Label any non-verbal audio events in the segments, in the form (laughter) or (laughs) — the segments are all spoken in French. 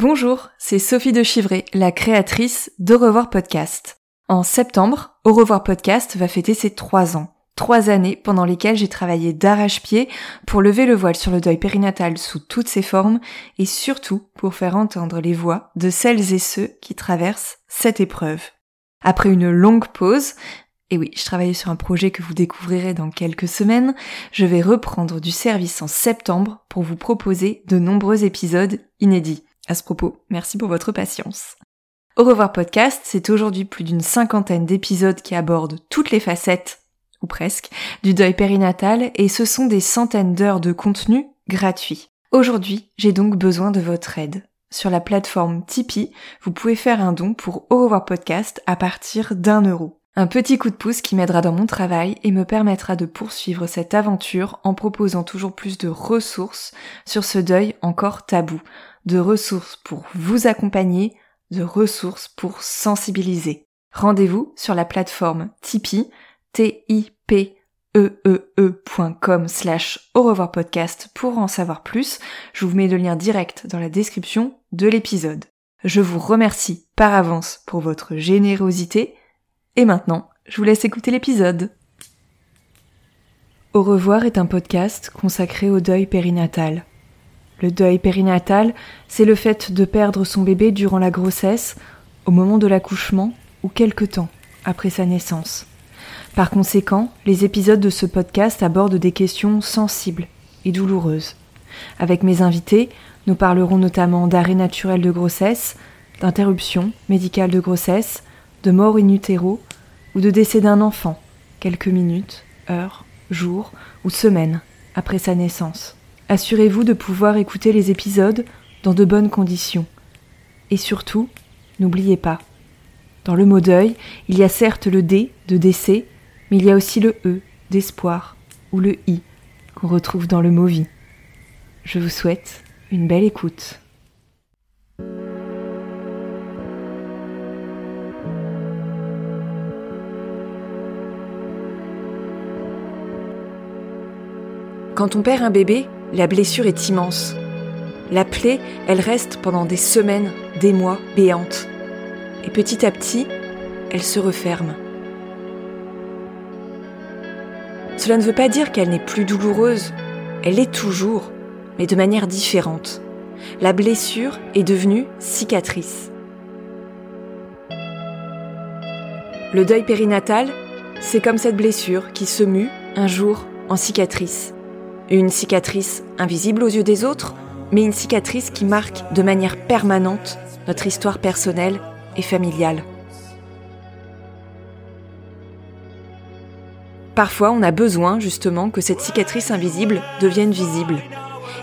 Bonjour, c'est Sophie de Chivray, la créatrice d'Au revoir podcast. En septembre, Au revoir podcast va fêter ses trois ans. Trois années pendant lesquelles j'ai travaillé d'arrache-pied pour lever le voile sur le deuil périnatal sous toutes ses formes et surtout pour faire entendre les voix de celles et ceux qui traversent cette épreuve. Après une longue pause, et oui, je travaillais sur un projet que vous découvrirez dans quelques semaines, je vais reprendre du service en septembre pour vous proposer de nombreux épisodes inédits. À ce propos, merci pour votre patience. Au revoir podcast, c'est aujourd'hui plus d'une cinquantaine d'épisodes qui abordent toutes les facettes, ou presque, du deuil périnatal et ce sont des centaines d'heures de contenu gratuit. Aujourd'hui, j'ai donc besoin de votre aide. Sur la plateforme Tipeee, vous pouvez faire un don pour Au revoir podcast à partir d'un euro. Un petit coup de pouce qui m'aidera dans mon travail et me permettra de poursuivre cette aventure en proposant toujours plus de ressources sur ce deuil encore tabou, de ressources pour vous accompagner, de ressources pour sensibiliser. Rendez-vous sur la plateforme Tipeee, t i p e au revoir podcast pour en savoir plus. Je vous mets le lien direct dans la description de l'épisode. Je vous remercie par avance pour votre générosité. Et maintenant, je vous laisse écouter l'épisode. Au revoir est un podcast consacré au deuil périnatal. Le deuil périnatal, c'est le fait de perdre son bébé durant la grossesse, au moment de l'accouchement ou quelque temps après sa naissance. Par conséquent, les épisodes de ce podcast abordent des questions sensibles et douloureuses. Avec mes invités, nous parlerons notamment d'arrêt naturel de grossesse, d'interruption médicale de grossesse, de mort in utero ou de décès d'un enfant, quelques minutes, heures, jours ou semaines après sa naissance. Assurez-vous de pouvoir écouter les épisodes dans de bonnes conditions. Et surtout, n'oubliez pas, dans le mot deuil, il y a certes le D de décès, mais il y a aussi le E d'espoir ou le I qu'on retrouve dans le mot vie. Je vous souhaite une belle écoute. Quand on perd un bébé, la blessure est immense. La plaie, elle reste pendant des semaines, des mois, béante. Et petit à petit, elle se referme. Cela ne veut pas dire qu'elle n'est plus douloureuse. Elle est toujours, mais de manière différente. La blessure est devenue cicatrice. Le deuil périnatal, c'est comme cette blessure qui se mue un jour en cicatrice. Une cicatrice invisible aux yeux des autres, mais une cicatrice qui marque de manière permanente notre histoire personnelle et familiale. Parfois, on a besoin justement que cette cicatrice invisible devienne visible.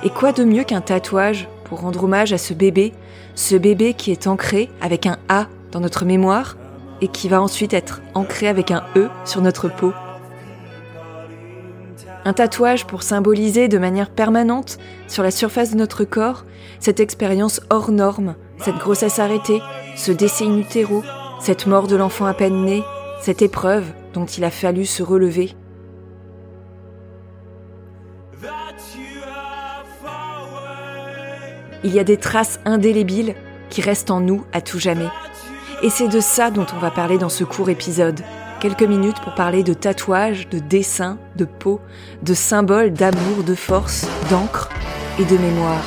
Et quoi de mieux qu'un tatouage pour rendre hommage à ce bébé, ce bébé qui est ancré avec un A dans notre mémoire et qui va ensuite être ancré avec un E sur notre peau? Un tatouage pour symboliser de manière permanente, sur la surface de notre corps, cette expérience hors norme, cette grossesse arrêtée, ce décès in cette mort de l'enfant à peine né, cette épreuve dont il a fallu se relever. Il y a des traces indélébiles qui restent en nous à tout jamais. Et c'est de ça dont on va parler dans ce court épisode quelques minutes pour parler de tatouages, de dessins, de peau, de symboles d'amour, de force, d'encre et de mémoire.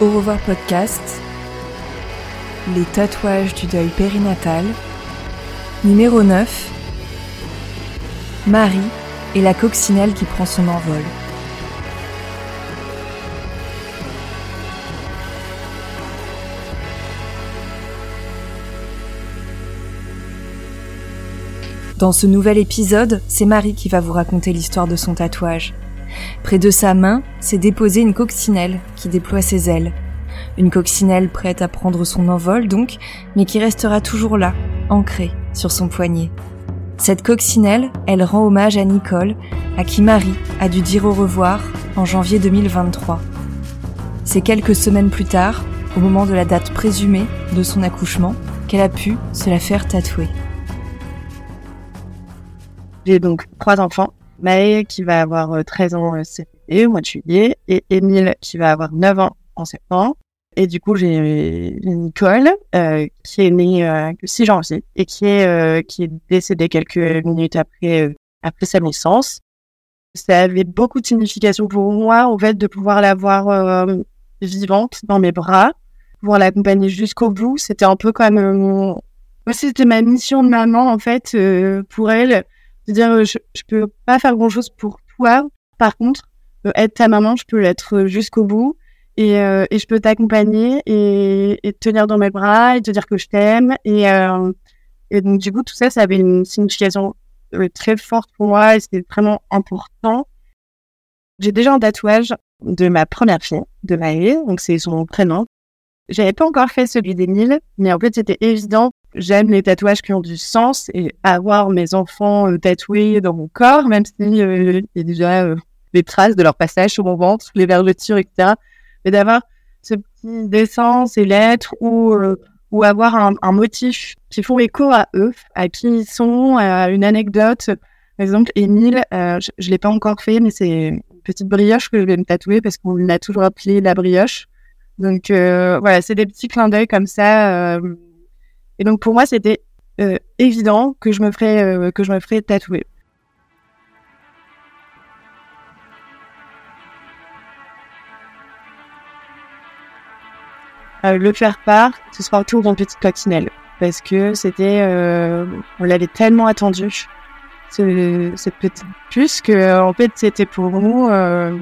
Au revoir podcast, les tatouages du deuil périnatal, numéro 9, Marie et la coccinelle qui prend son envol. Dans ce nouvel épisode, c'est Marie qui va vous raconter l'histoire de son tatouage. Près de sa main, s'est déposée une coccinelle qui déploie ses ailes. Une coccinelle prête à prendre son envol donc, mais qui restera toujours là, ancrée sur son poignet. Cette coccinelle, elle rend hommage à Nicole, à qui Marie a dû dire au revoir en janvier 2023. C'est quelques semaines plus tard, au moment de la date présumée de son accouchement, qu'elle a pu se la faire tatouer. J'ai donc trois enfants. Maë qui va avoir 13 euh, ans euh, cet été, au mois de juillet, et Émile qui va avoir 9 ans en septembre. Et du coup, j'ai Nicole euh, qui est née euh, le 6 janvier et qui est euh, qui est décédée quelques minutes après après sa naissance. Ça avait beaucoup de signification pour moi, en fait, de pouvoir la voir vivante dans mes bras, pouvoir l'accompagner jusqu'au bout. C'était un peu comme mon... c'était ma mission de maman en fait pour elle, de dire je, je peux pas faire grand chose pour toi, par contre être ta maman, je peux l'être jusqu'au bout et, euh, et je peux t'accompagner et, et, te tenir dans mes bras et te dire que je t'aime. Et, euh, et donc, du coup, tout ça, ça avait une signification euh, très forte pour moi et c'était vraiment important. J'ai déjà un tatouage de ma première fille, de Maë, donc c'est son prénom. J'avais pas encore fait celui d'Emile, mais en fait, c'était évident. J'aime les tatouages qui ont du sens et avoir mes enfants tatoués dans mon corps, même s'il il y a déjà des traces de leur passage sur mon ventre, les vergetures, etc mais d'avoir ce petit dessin, ces lettres ou euh, ou avoir un, motif qui font écho à eux, à qui ils sont, à une anecdote. Par exemple, Émile, euh, je, ne l'ai pas encore fait, mais c'est une petite brioche que je vais me tatouer parce qu'on l'a toujours appelé la brioche. Donc euh, voilà, c'est des petits clins d'œil comme ça. Euh. Et donc pour moi, c'était évident que je me ferais que je me ferais tatouer. Euh, le faire part, ce sera autour d'une petite coccinelle. Parce que c'était, euh, on l'avait tellement attendu, ce, cette petite puce, que en fait c'était pour nous euh,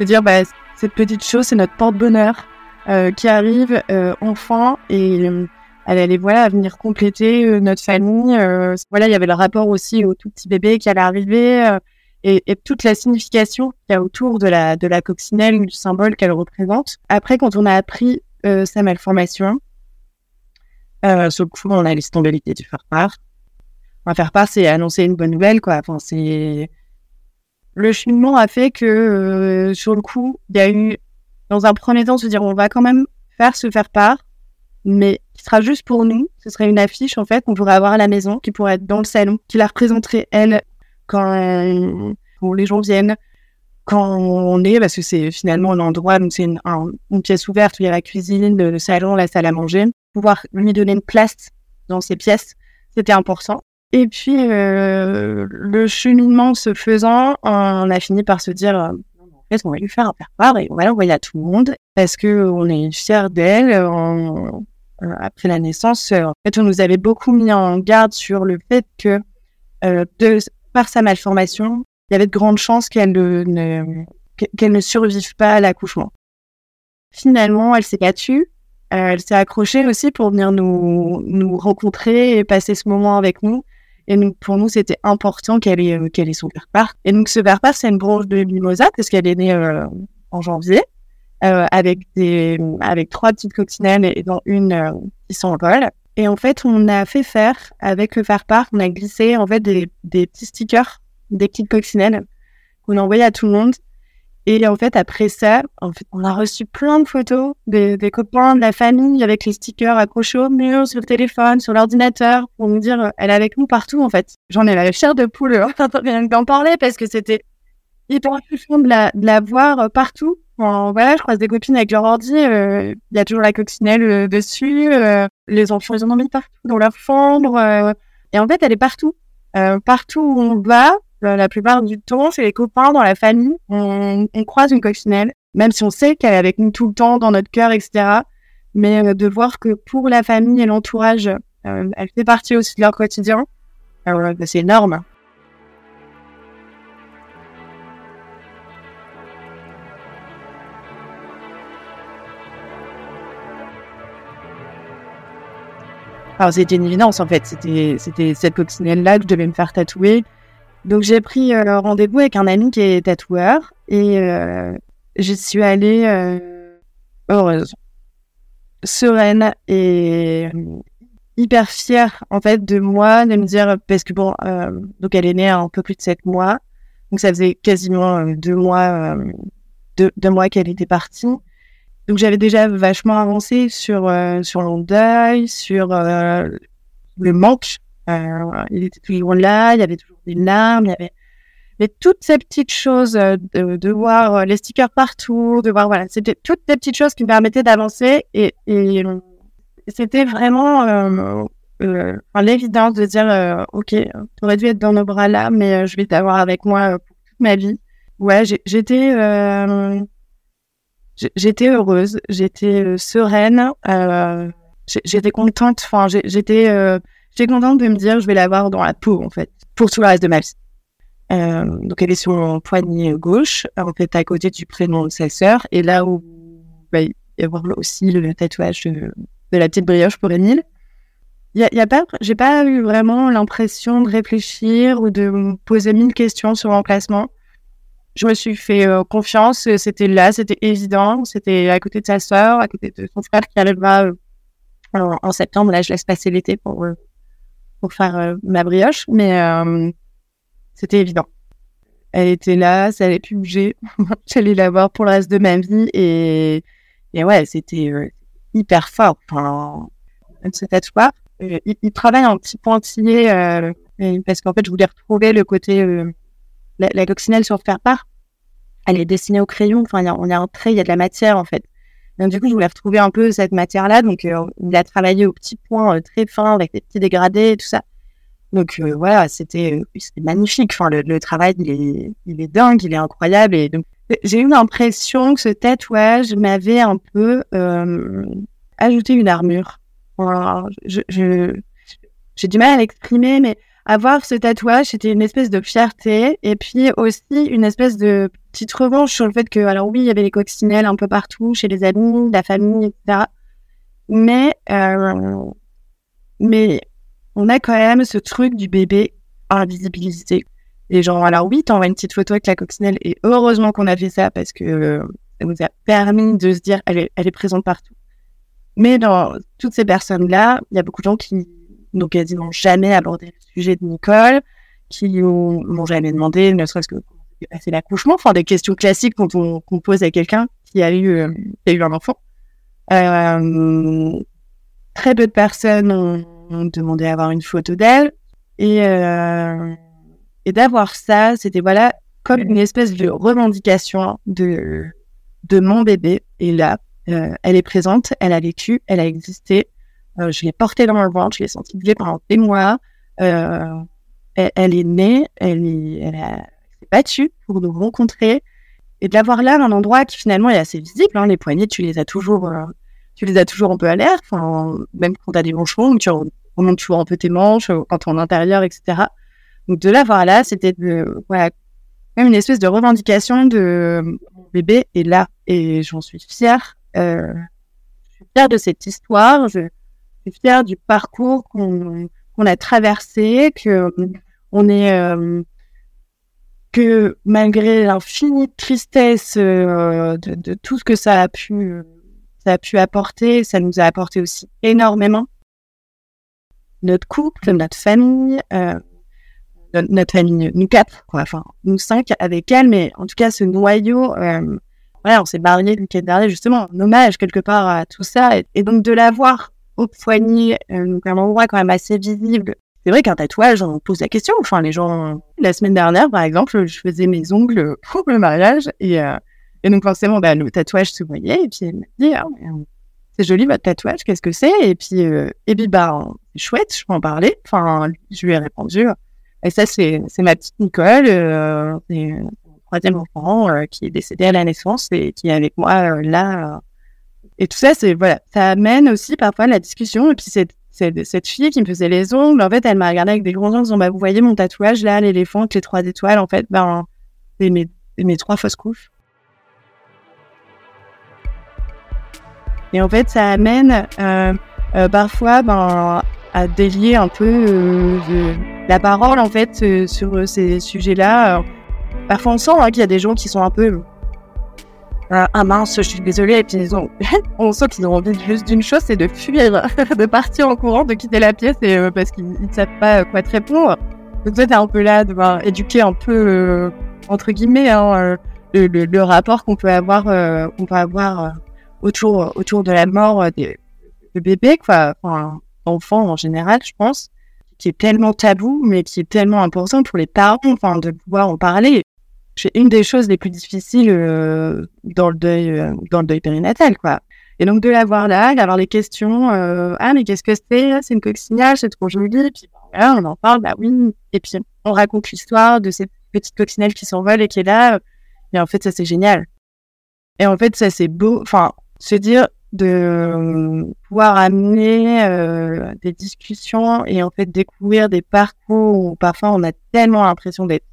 de dire, bah, cette petite chose, c'est notre porte-bonheur euh, qui arrive euh, enfin et elle allait voilà venir compléter notre famille. voilà, il y avait le rapport aussi au tout petit bébé qui allait arriver. Et, et, toute la signification qu'il y a autour de la, de la coccinelle, du symbole qu'elle représente. Après, quand on a appris euh, sa malformation. Euh, sur le coup, on a laissé tomber l'idée de faire part. Enfin, faire part, c'est annoncer une bonne nouvelle, quoi. Enfin, c'est le cheminement a fait que euh, sur le coup, il y a eu dans un premier temps se dire on va quand même faire se faire part, mais sera juste pour nous. Ce serait une affiche en fait qu'on pourrait avoir à la maison, qui pourrait être dans le salon, qui la représenterait elle quand, quand les gens viennent, quand on est, parce que c'est finalement un endroit, donc c'est une, pièce ouverte où il y a la cuisine, le, salon, la salle à manger, pouvoir lui donner une place dans ces pièces, c'était important. Et puis, euh, le cheminement se faisant, on a fini par se dire, euh, en fait, on va lui faire un faire-part et on va l'envoyer à tout le monde parce que on est fiers d'elle. Euh, après la naissance, en fait, on nous avait beaucoup mis en garde sur le fait que, de, par sa malformation, il y avait de grandes chances qu'elle ne, qu'elle ne survive pas à l'accouchement. Finalement, elle s'est battue. Euh, elle s'est accrochée aussi pour venir nous, nous rencontrer et passer ce moment avec nous. Et donc, pour nous, c'était important qu'elle ait, euh, qu'elle ait son père Et donc, ce père c'est une branche de mimosa parce qu'elle est née euh, en janvier avec des, avec trois petites coccinelles et dont une qui s'envole. Et en fait, on a fait faire avec le faire on a glissé en fait des, des petits stickers des petites coccinelles qu'on a envoyées à tout le monde. Et en fait, après ça, en fait, on a reçu plein de photos des, des copains, de la famille avec les stickers accrochés au mur, sur le téléphone, sur l'ordinateur, pour nous dire, euh, elle est avec nous partout, en fait. J'en ai la chair de poule, hein, (laughs) rien d'en parler, parce que c'était hyper touchant de de la voir euh, partout. voilà, je croise des copines avec leur ordi, euh, il y a toujours la coccinelle dessus, les enfants, ils en ont mis partout dans leur chambre. et en fait, elle est partout. partout où on va, la plupart du temps, c'est les copains dans la famille. On, on croise une coccinelle, même si on sait qu'elle est avec nous tout le temps, dans notre cœur, etc. Mais euh, de voir que pour la famille et l'entourage, euh, elle fait partie aussi de leur quotidien, euh, bah, c'est énorme. Alors c'était une évidence en fait, c'était c'était cette coccinelle là que je devais me faire tatouer. Donc j'ai pris euh, rendez-vous avec un ami qui est tatoueur et euh, je suis allée euh, heureuse, sereine et hyper fière en fait de moi de me dire parce que bon donc elle est née un peu plus de sept mois. Donc ça faisait quasiment deux mois deux, deux mois qu'elle était partie donc j'avais déjà vachement avancé sur euh, sur mon deuil, sur euh, le manque. Euh, il était toujours là, il y avait toujours des larmes, il y avait mais toutes ces petites choses de, de, voir les stickers partout, de voir voilà, c'était toutes ces petites choses qui me permettaient d'avancer et, et c'était vraiment euh, l'évidence de dire ok, tu aurais dû être dans nos bras là, mais je vais t'avoir avec moi pour toute ma vie. Ouais, j'étais j'étais heureuse, j'étais euh, sereine, euh, j'étais contente. Enfin, j'étais euh, j'étais contente de me dire je vais l'avoir dans la peau en fait pour tout le reste de ma vie. Euh, donc elle est sur mon poignet gauche, en fait à côté du prénom de sa sœur, et là où bah, il y avoir aussi le tatouage de, la petite brioche pour Émile. Il y a, y a pas, j'ai pas eu vraiment l'impression de réfléchir ou de me poser mille questions sur l'emplacement je me suis fait euh, confiance. C'était là, c'était évident. C'était à côté de sa sœur, à côté de son frère qui arrivera euh, en, septembre. Là, je laisse passer l'été pour, euh, pour faire ma brioche. Mais c'était évident. Elle était là, ça allait plus bouger. (laughs) J'allais la voir pour le reste de ma vie. Et, et ouais, c'était hyper fort. Enfin, ce tatouage. Il, il, travaille en petit pointillé parce qu'en fait, je voulais retrouver le côté la, coccinelle sur faire part, elle est dessinée au crayon. Enfin, il y, a un trait, il y a de la matière en fait. Donc, du coup, je voulais retrouver un peu cette matière-là. Donc, euh, il a travaillé au petit point euh, très fin avec des petits dégradés et tout ça. Donc, euh, voilà, c'était magnifique. Enfin, le, travail, il est, il est dingue, il est incroyable. Et donc, j'ai eu l'impression que ce tatouage m'avait un peu ajouté une armure. je, j'ai du mal à l'exprimer, mais avoir ce tatouage, c'était une espèce de fierté et puis aussi une espèce de petite revanche sur le fait que, alors oui, il y avait les coccinelles un peu partout, chez les amis, la famille, etc. Mais, euh, mais on a quand même ce truc du bébé invisibilisé. Et genre, alors oui, t'envoies une petite photo avec la coccinelle et heureusement qu'on a fait ça parce que ça nous a permis de se dire, elle est présente partout. Mais dans toutes ces personnes-là, il y a beaucoup de gens qui n'ont quasiment jamais abordé le sujet de Nicole, qui m'ont jamais demandé, ne serait-ce que c'est l'accouchement, enfin des questions classiques quand on, pose à quelqu'un qui a eu, euh, qui a eu un enfant. Euh, très peu de personnes ont, demandé à avoir une photo d'elle et, euh, et d'avoir ça, c'était voilà comme une espèce de revendication de de mon bébé. Et là, elle est présente, elle a vécu, elle a existé, euh, je l'ai portée dans mon ventre, je l'ai senti bouger pendant des mois. Euh, elle, est née, elle, elle, s'est battue pour nous rencontrer et de l'avoir là, un endroit qui finalement est assez visible. Hein, les poignets, tu les as toujours, euh, tu les as toujours un peu à l'air. même quand tu as des manchons, tu remontes toujours un peu tes manches quand tu es en intérieur, etc. Donc de l'avoir là, c'était voilà, même une espèce de revendication de mon bébé est là et j'en suis fière. Je suis fière de cette histoire. Fière du parcours qu'on a traversé, que on est euh, que malgré l'infinie tristesse euh, de, tout ce que ça a pu ça a pu apporter, ça nous a apporté aussi énormément. Notre couple, notre famille, euh, notre, famille, nous quatre, enfin nous cinq avec elle, mais en tout cas ce noyau, voilà, on s'est barré le week-end dernier justement, en hommage quelque part à tout ça, et, et donc de l'avoir au poignet, euh, un endroit quand même assez visible. C'est vrai qu'un tatouage, on pose la question. Enfin, les gens, la semaine dernière, par exemple, je faisais mes ongles pour le mariage et, euh, et donc forcément, bah, le tatouage se voyait et puis elle m'a dit, ah, c'est joli votre tatouage, qu'est-ce que c'est? Et puis, euh, et puis bah, chouette, je peux en parler. Enfin, je lui ai répondu. Et ça, c'est, c'est ma petite Nicole, euh, c'est troisième enfant qui est décédé à la naissance et qui est avec moi là et tout ça, c'est voilà, ça amène aussi parfois la discussion. Et puis cette, cette, fille qui me faisait les ongles, en fait, elle m'a regardé avec des grands yeux en disant bah, Vous voyez mon tatouage là, l'éléphant avec les trois étoiles, en fait, ben, c'est mes, mes trois fausses couches. Et en fait, ça amène euh, euh, parfois ben, à délier un peu la parole en fait sur ces sujets-là. Parfois on sent hein, qu'il y a des gens qui sont un peu ah mince, je suis désolée, et puis ils ont, (laughs) on sent qu'ils ont envie juste d'une chose, c'est de fuir, (laughs) de partir en courant, de quitter la pièce, et euh, parce qu'ils ne savent pas quoi te répondre. Donc toi, t'es un peu là, de devoir éduquer un peu, euh, entre guillemets, hein, euh, le, le, rapport qu'on peut avoir, qu'on peut avoir autour, autour de la mort des, bébés, quoi, enfin, enfants en général, je pense, qui est tellement tabou, mais qui est tellement important pour les parents, enfin, de pouvoir en parler c'est une des choses les plus difficiles euh, dans le deuil euh, dans le deuil périnatal quoi. Et donc de l'avoir là d'avoir les questions euh, ah mais qu'est-ce que c'est? C'est une coccinelle c'est trop joli puis voilà, on en parle bah oui. Et puis on raconte l'histoire de ces petites coccinelles qui s'envolent et qui est là et en fait ça c'est génial. Et en fait ça c'est beau enfin se dire de pouvoir amener des discussions et en fait découvrir des parcours où parfois on a tellement l'impression d'être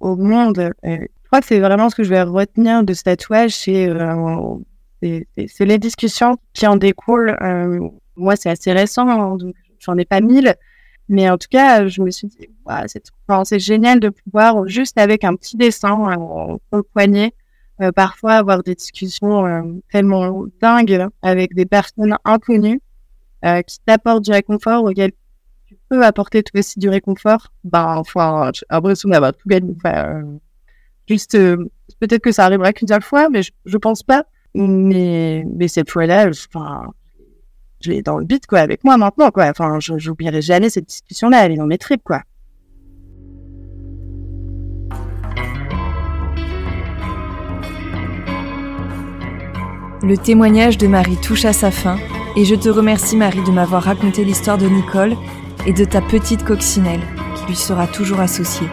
au monde. je crois que c'est vraiment ce que je vais retenir de ce tatouage, c'est euh, les discussions qui en découlent. Euh, moi, c'est assez récent, hein, donc j'en ai pas mille. Mais en tout cas, je me suis dit, c'est génial de pouvoir, juste avec un petit dessin au poignet, euh, parfois avoir des discussions tellement dingues avec des personnes inconnues qui t'apportent du réconfort auquel peut apporter toi aussi du réconfort, bah, enfin, j'ai l'impression d'avoir tout gagné. Enfin, juste, euh, peut-être que ça arrivera qu'une seule fois, mais je, je pense pas. Mais, mais cette fois-là, enfin, je l'ai dans le beat, quoi, avec moi maintenant, quoi. Enfin, j'oublierai jamais cette discussion-là, elle est dans mes tripes, quoi. Le témoignage de Marie touche à sa fin et je te remercie Marie de m'avoir raconté l'histoire de Nicole et de ta petite coccinelle qui lui sera toujours associée.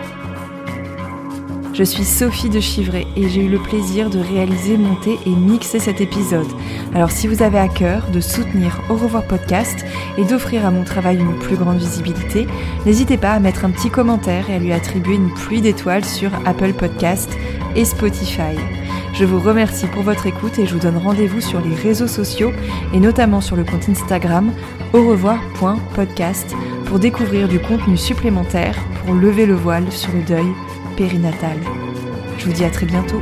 Je suis Sophie de Chivray et j'ai eu le plaisir de réaliser, monter et mixer cet épisode. Alors si vous avez à cœur de soutenir Au revoir podcast et d'offrir à mon travail une plus grande visibilité, n'hésitez pas à mettre un petit commentaire et à lui attribuer une pluie d'étoiles sur Apple Podcast et Spotify. Je vous remercie pour votre écoute et je vous donne rendez-vous sur les réseaux sociaux et notamment sur le compte Instagram au revoir.podcast pour découvrir du contenu supplémentaire pour lever le voile sur le deuil périnatal. Je vous dis à très bientôt.